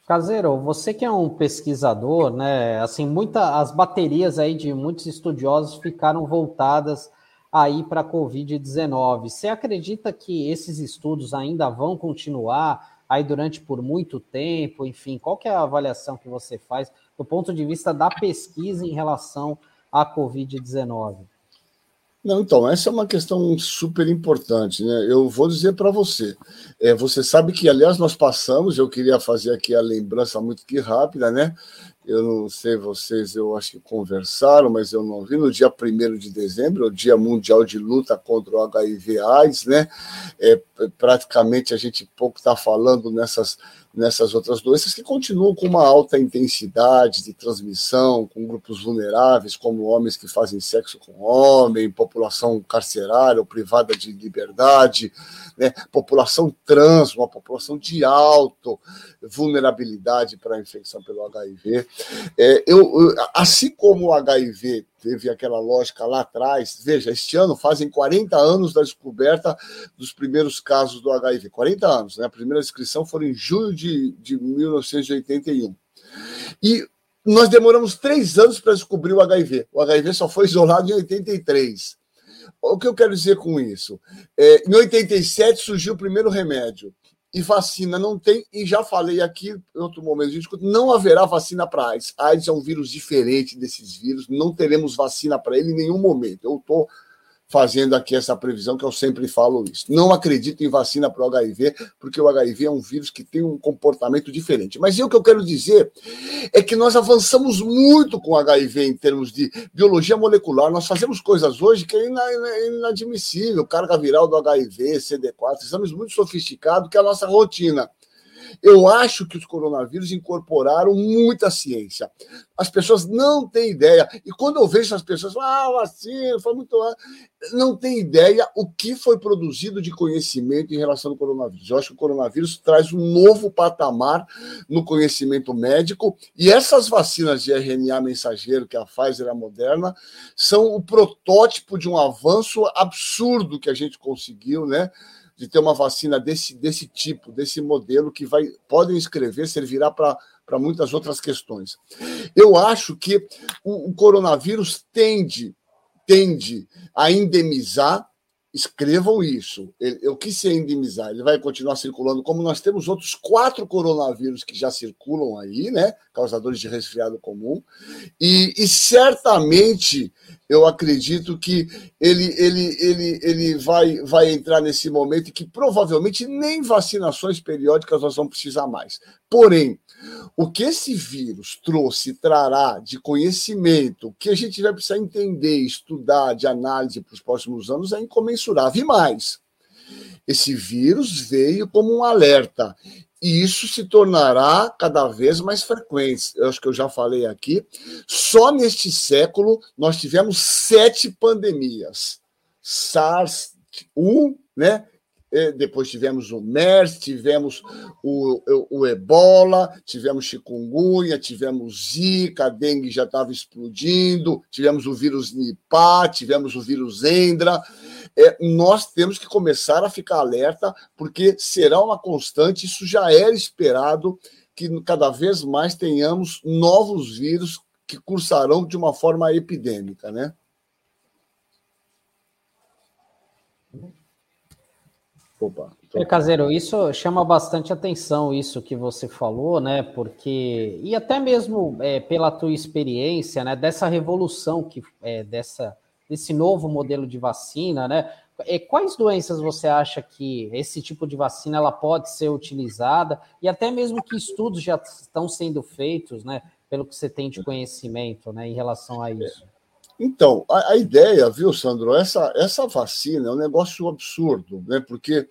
Caseiro, você que é um pesquisador, né? Assim, muita, as baterias aí de muitos estudiosos ficaram voltadas aí para a Covid-19. Você acredita que esses estudos ainda vão continuar aí durante por muito tempo? Enfim, qual que é a avaliação que você faz do ponto de vista da pesquisa em relação à Covid-19? Não, então, essa é uma questão super importante, né? Eu vou dizer para você. É, você sabe que, aliás, nós passamos, eu queria fazer aqui a lembrança muito que rápida, né? Eu não sei vocês, eu acho que conversaram, mas eu não vi. No dia 1 de dezembro, o Dia Mundial de Luta contra o HIV-AIDS, né? É, praticamente a gente pouco está falando nessas nessas outras doenças que continuam com uma alta intensidade de transmissão, com grupos vulneráveis, como homens que fazem sexo com homem, população carcerária ou privada de liberdade, né? população trans, uma população de alta vulnerabilidade para a infecção pelo HIV. É, eu, assim como o HIV teve aquela lógica lá atrás. Veja, este ano fazem 40 anos da descoberta dos primeiros casos do HIV. 40 anos, né? A primeira inscrição foi em junho de, de 1981. E nós demoramos três anos para descobrir o HIV. O HIV só foi isolado em 83. O que eu quero dizer com isso? É, em 87 surgiu o primeiro remédio e vacina não tem, e já falei aqui em outro momento, não haverá vacina para AIDS. AIDS é um vírus diferente desses vírus, não teremos vacina para ele em nenhum momento. Eu estou fazendo aqui essa previsão que eu sempre falo isso. Não acredito em vacina para o HIV, porque o HIV é um vírus que tem um comportamento diferente. Mas o que eu quero dizer é que nós avançamos muito com o HIV em termos de biologia molecular. Nós fazemos coisas hoje que é inadmissível. Carga viral do HIV, CD4, exames muito sofisticados que é a nossa rotina. Eu acho que os coronavírus incorporaram muita ciência. As pessoas não têm ideia. E quando eu vejo as pessoas, ah, vacina, foi muito. Não tem ideia o que foi produzido de conhecimento em relação ao coronavírus. Eu acho que o coronavírus traz um novo patamar no conhecimento médico. E essas vacinas de RNA mensageiro, que a Pfizer e a Moderna, são o protótipo de um avanço absurdo que a gente conseguiu, né? De ter uma vacina desse, desse tipo, desse modelo, que vai podem escrever, servirá para muitas outras questões. Eu acho que o, o coronavírus tende, tende a endemizar escrevam isso. Ele, o que se endemizar? Ele vai continuar circulando, como nós temos outros quatro coronavírus que já circulam aí, né? Causadores de resfriado comum. E, e certamente eu acredito que ele, ele, ele, ele vai, vai entrar nesse momento e que provavelmente nem vacinações periódicas nós vamos precisar mais. Porém, o que esse vírus trouxe, trará de conhecimento, que a gente vai precisar entender, estudar, de análise para os próximos anos, é incomensurável. E mais, esse vírus veio como um alerta. E isso se tornará cada vez mais frequente. Eu acho que eu já falei aqui. Só neste século nós tivemos sete pandemias. SARS-1, né? É, depois tivemos o MERS, tivemos o, o, o, Ebola, tivemos chikungunya, tivemos Zika, a dengue já estava explodindo, tivemos o vírus Nipah, tivemos o vírus Endra. É, nós temos que começar a ficar alerta, porque será uma constante, isso já era esperado, que cada vez mais tenhamos novos vírus que cursarão de uma forma epidêmica, né? Opa. Caseiro, isso chama bastante atenção, isso que você falou, né? Porque, e até mesmo é, pela tua experiência, né? Dessa revolução que é, dessa, desse novo modelo de vacina, né? Quais doenças você acha que esse tipo de vacina ela pode ser utilizada? E até mesmo que estudos já estão sendo feitos, né? Pelo que você tem de conhecimento, né? Em relação a isso. Então, a, a, ideia, viu, Sandro, essa, essa vacina é um negócio absurdo, né? Porque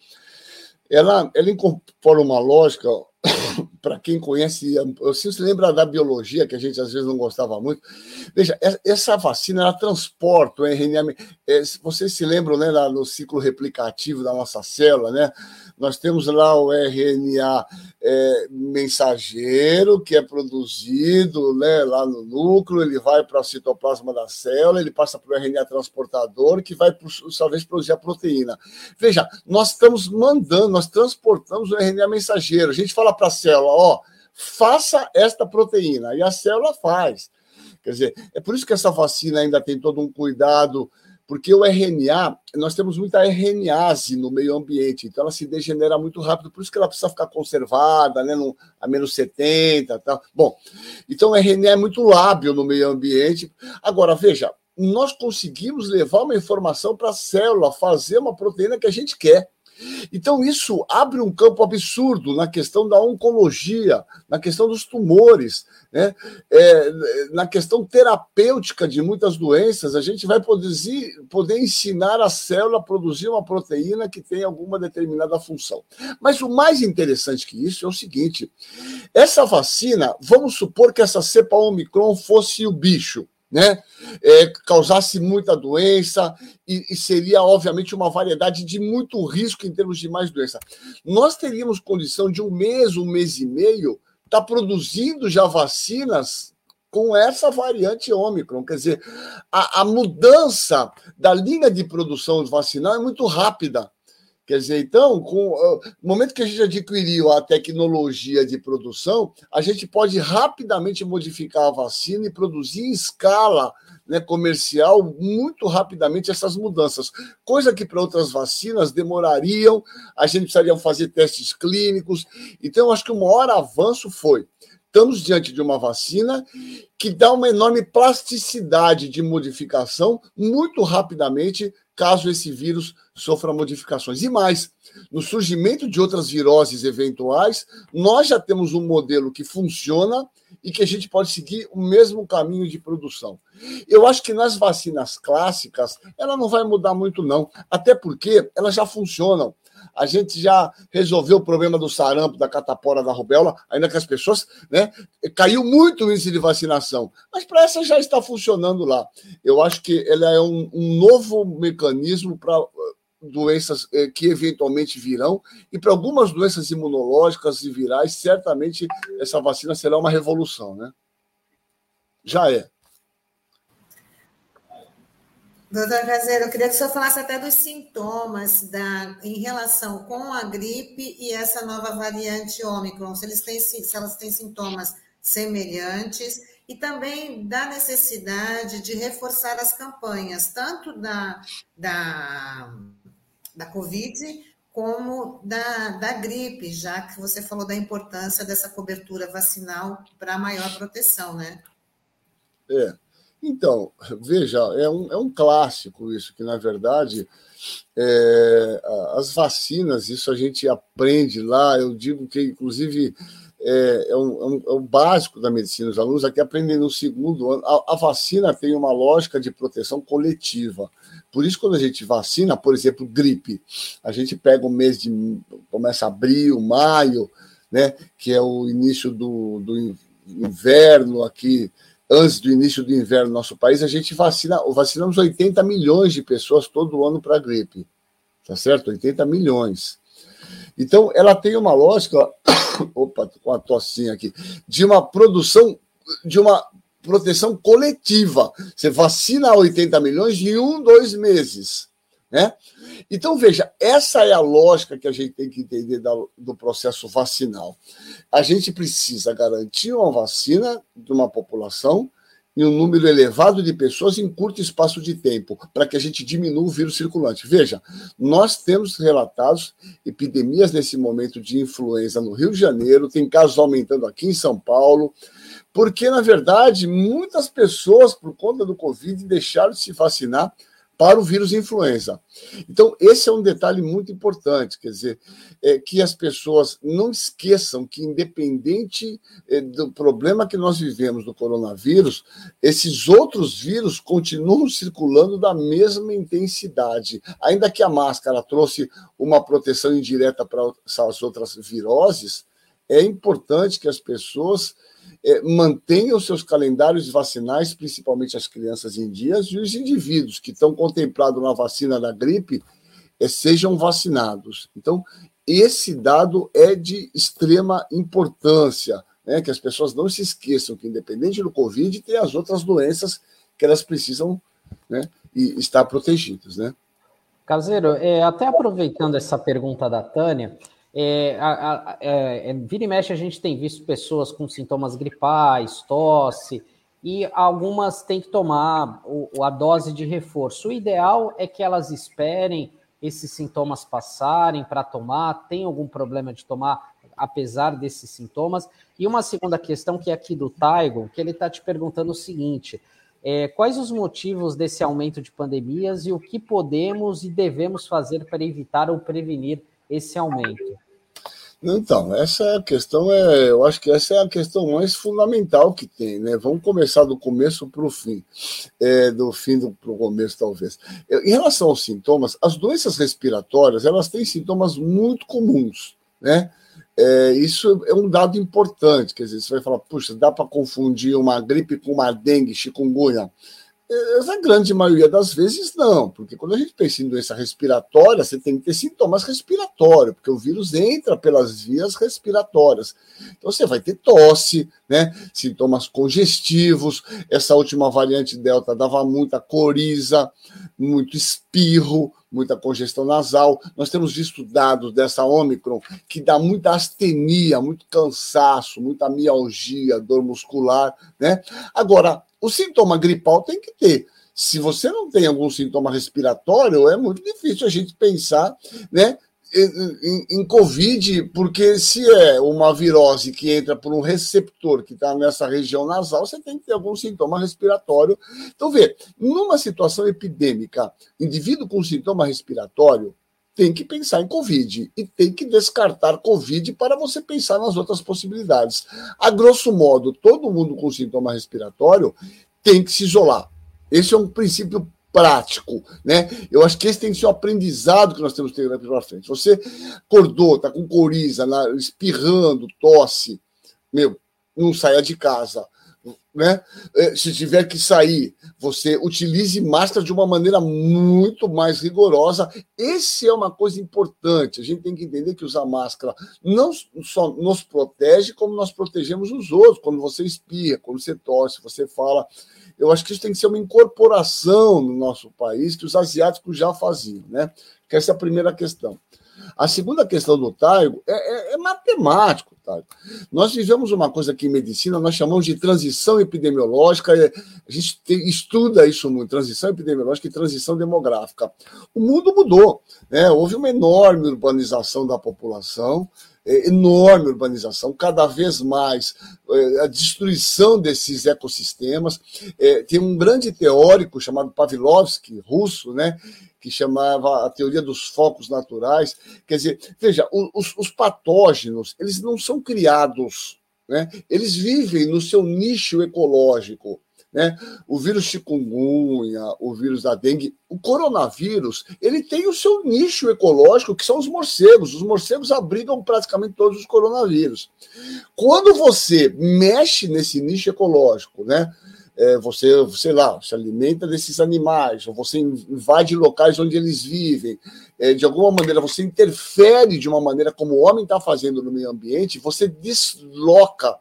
ela, ela incorpora uma lógica, para quem conhece, você se lembra da biologia, que a gente às vezes não gostava muito. Veja, essa vacina, ela transporta o RNA. É, vocês se lembram, né, no ciclo replicativo da nossa célula, né? Nós temos lá o RNA é, mensageiro, que é produzido né, lá no núcleo, ele vai para o citoplasma da célula, ele passa para o RNA transportador, que vai, por sua vez, produzir a proteína. Veja, nós estamos mandando, nós transportamos o RNA mensageiro. A gente fala para a célula, ó, faça esta proteína, e a célula faz. Quer dizer, é por isso que essa vacina ainda tem todo um cuidado porque o RNA, nós temos muita RNase no meio ambiente, então ela se degenera muito rápido, por isso que ela precisa ficar conservada, né, no, a menos 70 tal. Bom, então o RNA é muito lábil no meio ambiente. Agora, veja, nós conseguimos levar uma informação para a célula, fazer uma proteína que a gente quer. Então, isso abre um campo absurdo na questão da oncologia, na questão dos tumores, né? É, na questão terapêutica de muitas doenças. A gente vai poder ensinar a célula a produzir uma proteína que tem alguma determinada função. Mas o mais interessante que isso é o seguinte: essa vacina, vamos supor que essa cepa Omicron fosse o bicho né? É, causasse muita doença e, e, seria, obviamente, uma variedade de muito risco em termos de mais doença. Nós teríamos condição de um mês, um mês e meio, estar tá produzindo já vacinas com essa variante Ômicron. Quer dizer, a, a mudança da linha de produção vacinal é muito rápida. Quer dizer, então, com, uh, no momento que a gente adquiriu a tecnologia de produção, a gente pode rapidamente modificar a vacina e produzir em escala né, comercial muito rapidamente essas mudanças, coisa que para outras vacinas demorariam, a gente precisaria fazer testes clínicos. Então, acho que o maior avanço foi estamos diante de uma vacina que dá uma enorme plasticidade de modificação muito rapidamente, caso esse vírus sofra modificações. E mais, no surgimento de outras viroses eventuais, nós já temos um modelo que funciona e que a gente pode seguir o mesmo caminho de produção. Eu acho que nas vacinas clássicas, ela não vai mudar muito, não, até porque elas já funcionam. A gente já resolveu o problema do sarampo, da catapora, da rubéola, ainda que as pessoas, né? Caiu muito o índice de vacinação, mas para essa já está funcionando lá. Eu acho que ela é um, um novo mecanismo para uh, doenças eh, que eventualmente virão, e para algumas doenças imunológicas e virais, certamente essa vacina será uma revolução, né? Já é. Doutor Caseiro, eu queria que o senhor falasse até dos sintomas da, em relação com a gripe e essa nova variante Ômicron, se, eles têm, se elas têm sintomas semelhantes, e também da necessidade de reforçar as campanhas, tanto da, da, da Covid como da, da gripe, já que você falou da importância dessa cobertura vacinal para maior proteção, né? É. Então, veja, é um, é um clássico isso, que na verdade é, as vacinas, isso a gente aprende lá, eu digo que inclusive é, é, é, um, é um básico da medicina, os alunos aqui aprendem no segundo ano. A, a, vacina tem uma lógica de proteção coletiva. Por isso, quando a gente vacina, por exemplo, gripe, a gente pega o mês de. começa abril, maio, né, que é o início do, do inverno aqui antes do início do inverno no nosso país, a gente vacina, vacinamos 80 milhões de pessoas todo ano para a gripe. Tá certo? 80 milhões. Então, ela tem uma lógica, opa, com a tossinha aqui, de uma produção, de uma proteção coletiva. Você vacina 80 milhões em um, dois meses. Né? Então, veja, essa é a lógica que a gente tem que entender do processo vacinal. A gente precisa garantir uma vacina de uma população em um número elevado de pessoas em curto espaço de tempo, para que a gente diminua o vírus circulante. Veja, nós temos relatados epidemias nesse momento de influenza no Rio de Janeiro, tem casos aumentando aqui em São Paulo, porque, na verdade, muitas pessoas, por conta do Covid, deixaram de se vacinar para o vírus influenza. Então, esse é um detalhe muito importante, quer dizer, é que as pessoas não esqueçam que, independente é, do problema que nós vivemos do coronavírus, esses outros vírus continuam circulando da mesma intensidade. Ainda que a máscara trouxe uma proteção indireta para as outras viroses, é importante que as pessoas é, mantenham seus calendários vacinais, principalmente as crianças em dias, e os indivíduos que estão contemplados na vacina da gripe é, sejam vacinados. Então, esse dado é de extrema importância, né, que as pessoas não se esqueçam que, independente do Covid, tem as outras doenças que elas precisam né, e estar protegidas. Né? Caseiro, é, até aproveitando essa pergunta da Tânia, é, a, a, é, é, vira e mexe, a gente tem visto pessoas com sintomas gripais, tosse, e algumas têm que tomar o, a dose de reforço. O ideal é que elas esperem esses sintomas passarem para tomar. Tem algum problema de tomar apesar desses sintomas? E uma segunda questão que é aqui do Taigo, que ele está te perguntando o seguinte: é, quais os motivos desse aumento de pandemias e o que podemos e devemos fazer para evitar ou prevenir esse aumento? Então, essa é questão, é, eu acho que essa é a questão mais fundamental que tem, né? Vamos começar do começo para o fim, é, do fim para o começo, talvez. Em relação aos sintomas, as doenças respiratórias, elas têm sintomas muito comuns, né? É, isso é um dado importante, quer dizer, você vai falar, puxa, dá para confundir uma gripe com uma dengue, chikungunya. A grande maioria das vezes não, porque quando a gente pensa em doença respiratória, você tem que ter sintomas respiratórios, porque o vírus entra pelas vias respiratórias. Então você vai ter tosse, né? Sintomas congestivos. Essa última variante Delta dava muita coriza, muito espirro, muita congestão nasal. Nós temos visto dados dessa Omicron que dá muita astenia, muito cansaço, muita mialgia, dor muscular, né? Agora, o sintoma gripal tem que ter. Se você não tem algum sintoma respiratório, é muito difícil a gente pensar, né? Em, em, Covid, porque se é uma virose que entra por um receptor que está nessa região nasal, você tem que ter algum sintoma respiratório. Então, vê, numa situação epidêmica, indivíduo com sintoma respiratório, tem que pensar em Covid e tem que descartar Covid para você pensar nas outras possibilidades. A grosso modo, todo mundo com sintoma respiratório tem que se isolar. Esse é um princípio prático, né? Eu acho que esse tem que ser o um aprendizado que nós temos que ter daqui para frente. Você acordou, tá com coriza, espirrando, tosse, meu, não saia de casa né? É, se tiver que sair, você utilize máscara de uma maneira muito mais rigorosa. Esse é uma coisa importante. A gente tem que entender que usar máscara não só nos protege, como nós protegemos os outros. Quando você espia, quando você tosse, você fala. Eu acho que isso tem que ser uma incorporação no nosso país que os asiáticos já faziam, né? Que essa é a primeira questão. A segunda questão do Taigo é, é, é matemático. Taigo. Nós vivemos uma coisa aqui em medicina, nós chamamos de transição epidemiológica, a gente estuda isso muito, transição epidemiológica e transição demográfica. O mundo mudou, né? houve uma enorme urbanização da população, enorme urbanização, cada vez mais é, a destruição desses ecossistemas. É, tem um grande teórico chamado Pavlovsky, russo, né, que chamava a teoria dos focos naturais. Quer dizer, veja, os, os patógenos, eles não são criados, né? eles vivem no seu nicho ecológico. Né? O vírus chikungunya, o vírus da dengue, o coronavírus, ele tem o seu nicho ecológico, que são os morcegos. Os morcegos abrigam praticamente todos os coronavírus. Quando você mexe nesse nicho ecológico, né? é, você, sei lá, se alimenta desses animais, ou você invade locais onde eles vivem, é, de alguma maneira você interfere de uma maneira como o homem está fazendo no meio ambiente, você desloca,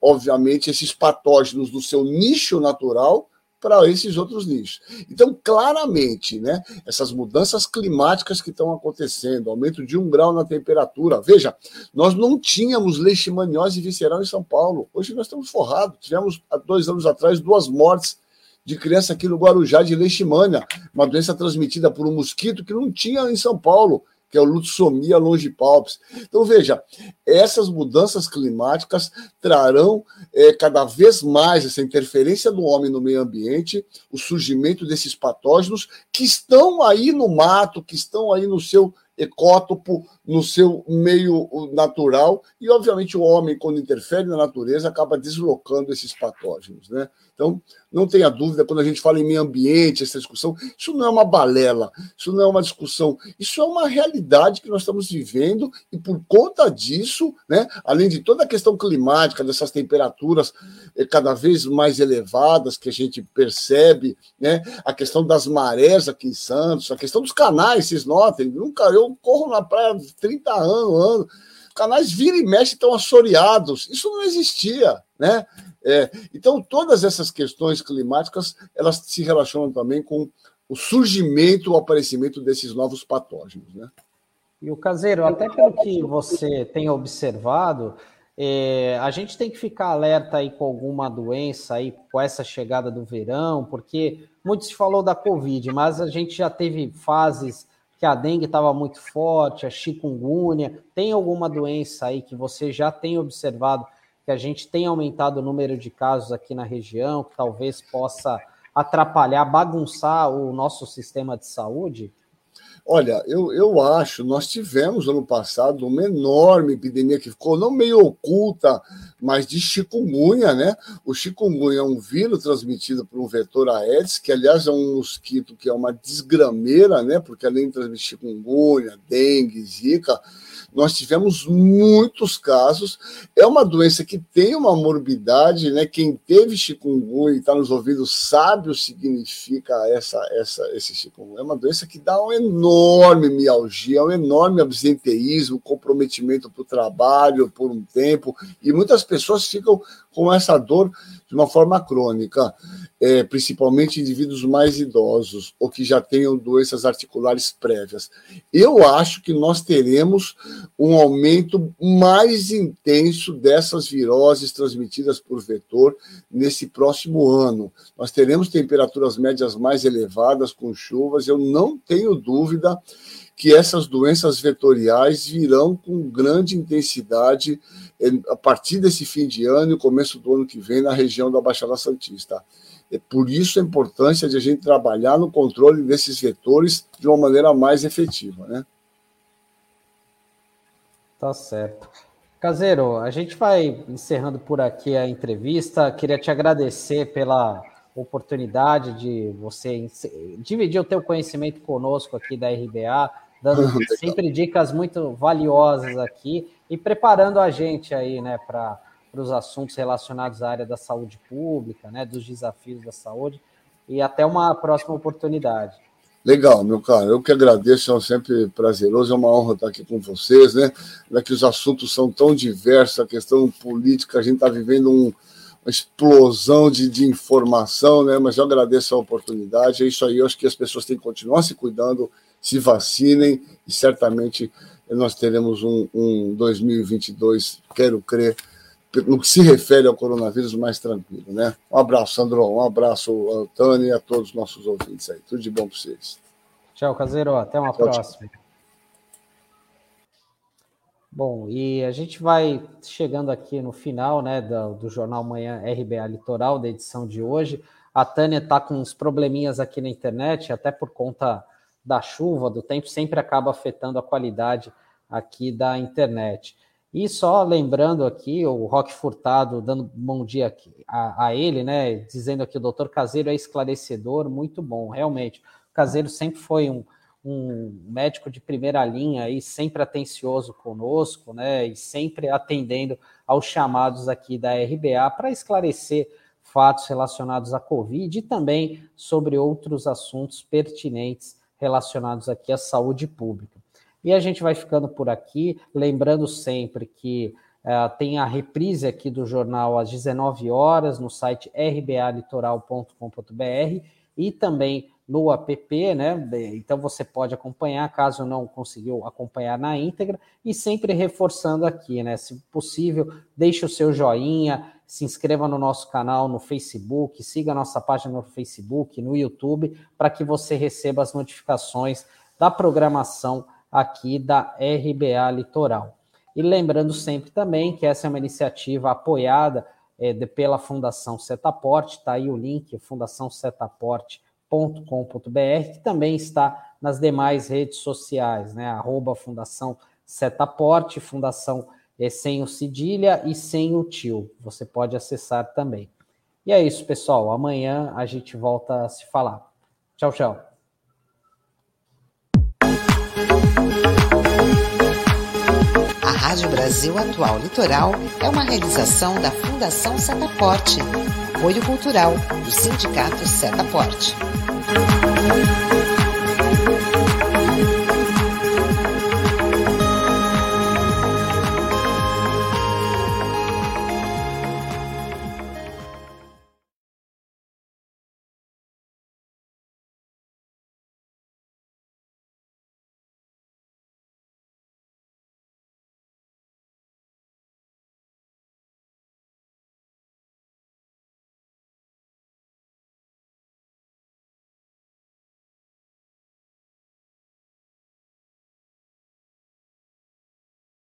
obviamente, esses patógenos do seu nicho natural para esses outros nichos. Então, claramente, né, essas mudanças climáticas que estão acontecendo, aumento de um grau na temperatura. Veja, nós não tínhamos leishmaniose visceral em São Paulo. Hoje nós estamos forrados. Tivemos, há dois anos atrás, duas mortes de criança aqui no Guarujá de leishmania, uma doença transmitida por um mosquito que não tinha em São Paulo que é o lutsomia longipalpis. Então, veja, essas mudanças climáticas trarão é, cada vez mais essa interferência do homem no meio ambiente, o surgimento desses patógenos que estão aí no mato, que estão aí no seu ecótopo, no seu meio natural, e obviamente o homem, quando interfere na natureza, acaba deslocando esses patógenos. Né? Então, não tenha dúvida, quando a gente fala em meio ambiente, essa discussão, isso não é uma balela, isso não é uma discussão, isso é uma realidade que nós estamos vivendo, e por conta disso, né, além de toda a questão climática, dessas temperaturas eh, cada vez mais elevadas que a gente percebe, né, a questão das marés aqui em Santos, a questão dos canais, vocês notem, nunca eu corro na praia 30 anos, anos canais vira e mexe estão assoreados. Isso não existia, né? É, então, todas essas questões climáticas, elas se relacionam também com o surgimento, o aparecimento desses novos patógenos, né? E o caseiro, até pelo que você tem observado, É, a gente tem que ficar alerta aí com alguma doença aí com essa chegada do verão, porque muito se falou da Covid, mas a gente já teve fases que a dengue estava muito forte, a chikungunya. Tem alguma doença aí que você já tem observado que a gente tem aumentado o número de casos aqui na região, que talvez possa atrapalhar, bagunçar o nosso sistema de saúde? Olha, eu, eu acho, nós tivemos ano passado uma enorme epidemia que ficou não meio oculta, mas de chikungunya, né? O chikungunya é um vírus transmitido por um vetor Aedes, que aliás é um mosquito que é uma desgrameira, né? Porque além de transmitir chikungunya, dengue, zika, nós tivemos muitos casos. É uma doença que tem uma morbidade, né? Quem teve chikungunya e está nos ouvidos sabe o que significa essa, essa, esse chikungunya. É uma doença que dá um enorme mialgia, um enorme absenteísmo, comprometimento para o trabalho por um tempo, e muitas pessoas ficam com essa dor de uma forma crônica, é, principalmente indivíduos mais idosos ou que já tenham doenças articulares prévias. Eu acho que nós teremos um aumento mais intenso dessas viroses transmitidas por vetor nesse próximo ano. Nós teremos temperaturas médias mais elevadas com chuvas, eu não tenho dúvida que essas doenças vetoriais virão com grande intensidade a partir desse fim de ano e começo do ano que vem na região da Baixada Santista. É por isso a importância de a gente trabalhar no controle desses vetores de uma maneira mais efetiva, né? Tá certo. Caseiro, a gente vai encerrando por aqui a entrevista. Queria te agradecer pela oportunidade de você dividir o teu conhecimento conosco aqui da RBA, dando sempre dicas muito valiosas aqui e preparando a gente aí, né, para os assuntos relacionados à área da saúde pública, né, dos desafios da saúde e até uma próxima oportunidade. Legal, meu caro. Eu que agradeço, é sempre prazeroso, é uma honra estar aqui com vocês, né? É que os assuntos são tão diversos, a questão política, a gente está vivendo um, uma explosão de, de informação, né? Mas eu agradeço a oportunidade. É isso aí, eu acho que as pessoas têm que continuar se cuidando se vacinem e certamente nós teremos um, um 2022, quero crer, no que se refere ao coronavírus, mais tranquilo, né? Um abraço, Sandro, um abraço, Antônio, e a todos os nossos ouvintes aí. Tudo de bom para vocês. Tchau, Caseiro. Até uma tchau, próxima. Tchau. Bom, e a gente vai chegando aqui no final né, do, do Jornal Manhã RBA Litoral, da edição de hoje. A Tânia está com uns probleminhas aqui na internet, até por conta da chuva, do tempo, sempre acaba afetando a qualidade aqui da internet. E só lembrando aqui, o Roque Furtado dando bom dia a, a, ele, né? Dizendo aqui o doutor Caseiro é esclarecedor, muito bom, realmente. O Caseiro sempre foi um, um médico de primeira linha e sempre atencioso conosco, né? E sempre atendendo aos chamados aqui da RBA para esclarecer fatos relacionados à Covid e também sobre outros assuntos pertinentes relacionados aqui à saúde pública. E a gente vai ficando por aqui, lembrando sempre que uh, tem a reprise aqui do jornal às 19 horas no site rbalitoral.com.br e também no app, né? Então você pode acompanhar, caso não conseguiu acompanhar na íntegra, e sempre reforçando aqui, né? Se possível, deixe o seu joinha, se inscreva no nosso canal no Facebook, siga a nossa página no Facebook, no YouTube, para que você receba as notificações da programação aqui da RBA Litoral. E lembrando sempre também que essa é uma iniciativa apoiada é, de, pela Fundação Setaporte, está aí o link, Fundação Setaporte fundação.com.br, que também está nas demais redes sociais, né? Arroba Fundação Setaporte, Fundação é, sem o cedilha e sem o tio. Você pode acessar também. E é isso, pessoal. Amanhã a gente volta a se falar. Tchau, tchau. A Rádio Brasil Atual Litoral é uma realização da Fundação Setaporte apoio cultural do Sindicato Setaporte.